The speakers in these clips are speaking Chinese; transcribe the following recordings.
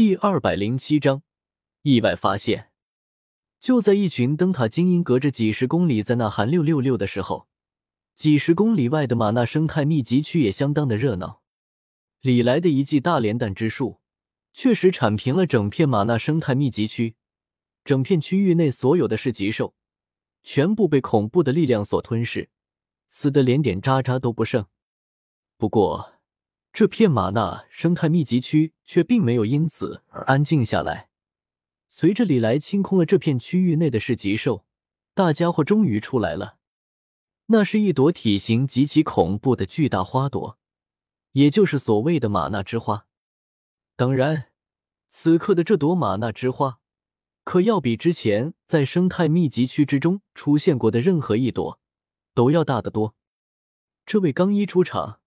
第二百零七章意外发现。就在一群灯塔精英隔着几十公里在那喊六六六的时候，几十公里外的玛纳生态密集区也相当的热闹。李来的一记大连弹之术，确实铲平了整片玛纳生态密集区，整片区域内所有的市极兽，全部被恐怖的力量所吞噬，死的连点渣渣都不剩。不过，这片玛纳生态密集区却并没有因此而安静下来。随着李来清空了这片区域内的市极兽，大家伙终于出来了。那是一朵体型极其恐怖的巨大花朵，也就是所谓的玛纳之花。当然，此刻的这朵玛纳之花，可要比之前在生态密集区之中出现过的任何一朵都要大得多。这位刚一出场，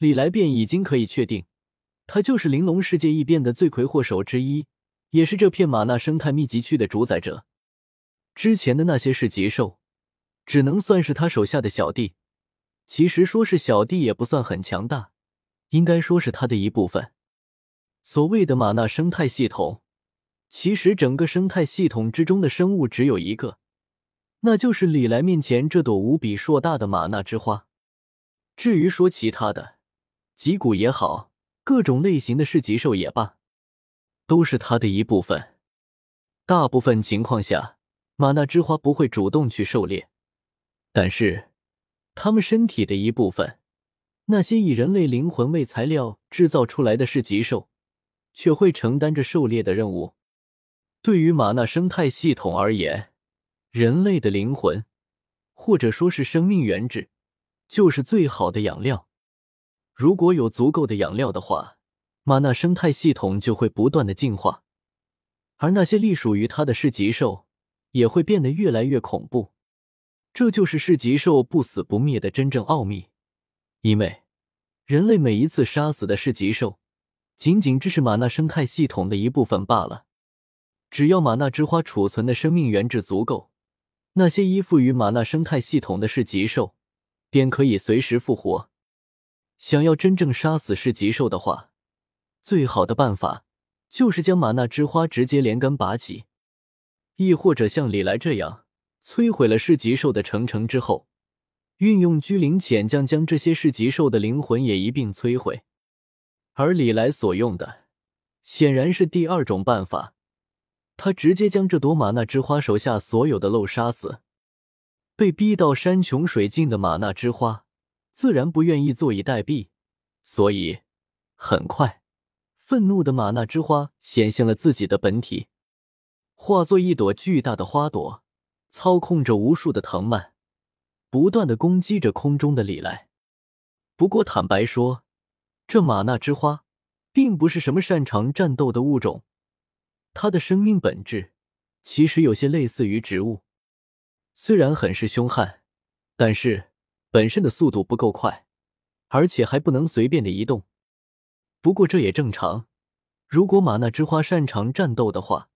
李来便已经可以确定，他就是玲珑世界异变的罪魁祸首之一。也是这片玛纳生态密集区的主宰者。之前的那些是极兽，只能算是他手下的小弟。其实说是小弟也不算很强大，应该说是他的一部分。所谓的玛纳生态系统，其实整个生态系统之中的生物只有一个，那就是李来面前这朵无比硕大的玛纳之花。至于说其他的，脊骨也好，各种类型的是极兽也罢。都是他的一部分。大部分情况下，玛纳之花不会主动去狩猎，但是他们身体的一部分，那些以人类灵魂为材料制造出来的是极兽，却会承担着狩猎的任务。对于玛纳生态系统而言，人类的灵魂，或者说是生命原质，就是最好的养料。如果有足够的养料的话。玛纳生态系统就会不断的进化，而那些隶属于它的噬极兽也会变得越来越恐怖。这就是噬极兽不死不灭的真正奥秘。因为人类每一次杀死的噬极兽，仅仅只是玛纳生态系统的一部分罢了。只要玛纳之花储存的生命原质足够，那些依附于玛纳生态系统的噬极兽便可以随时复活。想要真正杀死噬极兽的话，最好的办法就是将玛纳之花直接连根拔起，亦或者像李来这样摧毁了噬极兽的成城之后，运用居灵潜将将这些噬极兽的灵魂也一并摧毁。而李来所用的显然是第二种办法，他直接将这朵玛纳之花手下所有的漏杀死。被逼到山穷水尽的玛纳之花自然不愿意坐以待毙，所以很快。愤怒的玛纳之花显现了自己的本体，化作一朵巨大的花朵，操控着无数的藤蔓，不断的攻击着空中的李来。不过坦白说，这玛纳之花并不是什么擅长战斗的物种，它的生命本质其实有些类似于植物，虽然很是凶悍，但是本身的速度不够快，而且还不能随便的移动。不过这也正常，如果玛纳之花擅长战斗的话，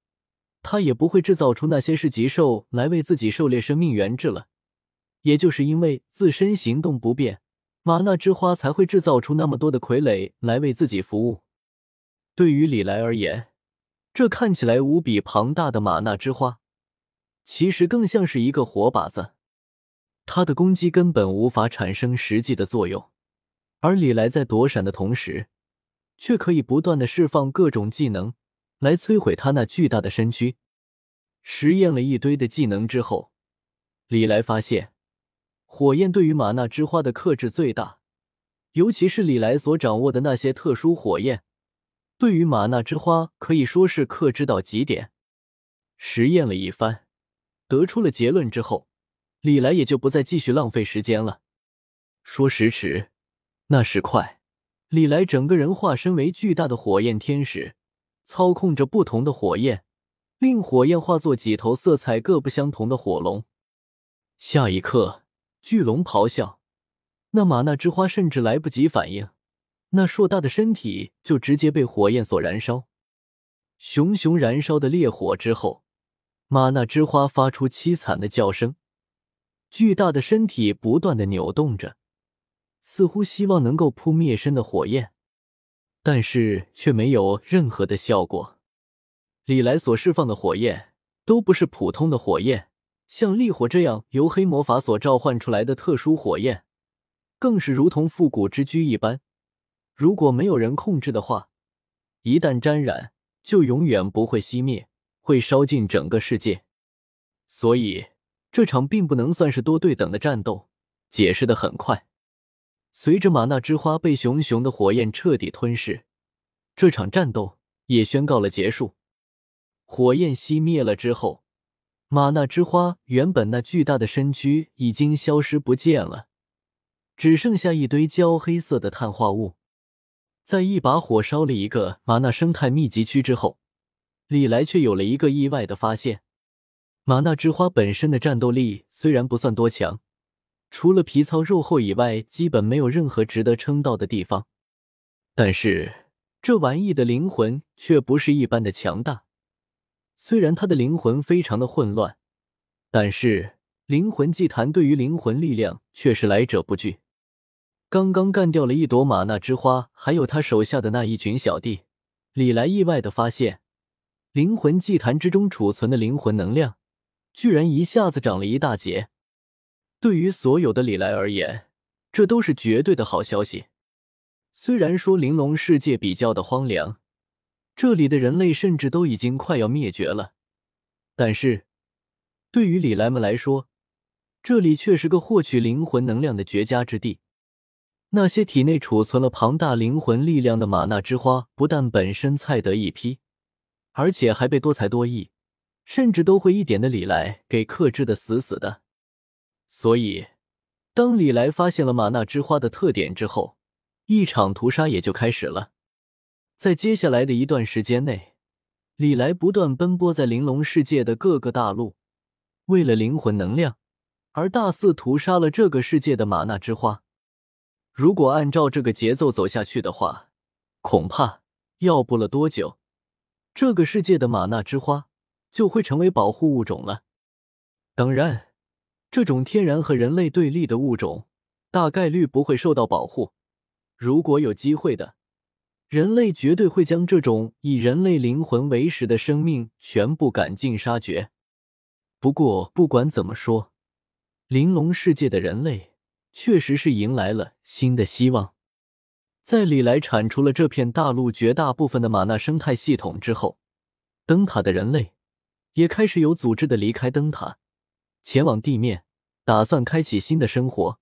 他也不会制造出那些是极兽来为自己狩猎生命源质了。也就是因为自身行动不便，玛纳之花才会制造出那么多的傀儡来为自己服务。对于李来而言，这看起来无比庞大的玛纳之花，其实更像是一个活靶子，他的攻击根本无法产生实际的作用，而李来在躲闪的同时。却可以不断的释放各种技能来摧毁他那巨大的身躯。实验了一堆的技能之后，李来发现火焰对于玛纳之花的克制最大，尤其是李来所掌握的那些特殊火焰，对于玛纳之花可以说是克制到极点。实验了一番，得出了结论之后，李来也就不再继续浪费时间了。说时迟，那时快。李来整个人化身为巨大的火焰天使，操控着不同的火焰，令火焰化作几头色彩各不相同的火龙。下一刻，巨龙咆哮，那玛纳之花甚至来不及反应，那硕大的身体就直接被火焰所燃烧。熊熊燃烧的烈火之后，玛纳之花发出凄惨的叫声，巨大的身体不断的扭动着。似乎希望能够扑灭身的火焰，但是却没有任何的效果。李来所释放的火焰都不是普通的火焰，像烈火这样由黑魔法所召唤出来的特殊火焰，更是如同复古之居一般。如果没有人控制的话，一旦沾染，就永远不会熄灭，会烧尽整个世界。所以这场并不能算是多对等的战斗。解释的很快，随着玛纳之花被熊熊的火焰彻底吞噬，这场战斗也宣告了结束。火焰熄灭了之后，玛纳之花原本那巨大的身躯已经消失不见了，只剩下一堆焦黑色的碳化物。在一把火烧了一个玛纳生态密集区之后，李来却有了一个意外的发现：玛纳之花本身的战斗力虽然不算多强。除了皮糙肉厚以外，基本没有任何值得称道的地方。但是这玩意的灵魂却不是一般的强大。虽然他的灵魂非常的混乱，但是灵魂祭坛对于灵魂力量却是来者不拒。刚刚干掉了一朵玛纳之花，还有他手下的那一群小弟，李来意外的发现，灵魂祭坛之中储存的灵魂能量，居然一下子涨了一大截。对于所有的李来而言，这都是绝对的好消息。虽然说玲珑世界比较的荒凉，这里的人类甚至都已经快要灭绝了，但是对于李来们来说，这里却是个获取灵魂能量的绝佳之地。那些体内储存了庞大灵魂力量的玛纳之花，不但本身菜得一批，而且还被多才多艺，甚至都会一点的李来给克制的死死的。所以，当李来发现了玛纳之花的特点之后，一场屠杀也就开始了。在接下来的一段时间内，李来不断奔波在玲珑世界的各个大陆，为了灵魂能量而大肆屠杀了这个世界的玛纳之花。如果按照这个节奏走下去的话，恐怕要不了多久，这个世界的玛纳之花就会成为保护物种了。当然。这种天然和人类对立的物种，大概率不会受到保护。如果有机会的，人类绝对会将这种以人类灵魂为食的生命全部赶尽杀绝。不过，不管怎么说，玲珑世界的人类确实是迎来了新的希望。在李来铲除了这片大陆绝大部分的玛纳生态系统之后，灯塔的人类也开始有组织的离开灯塔。前往地面，打算开启新的生活。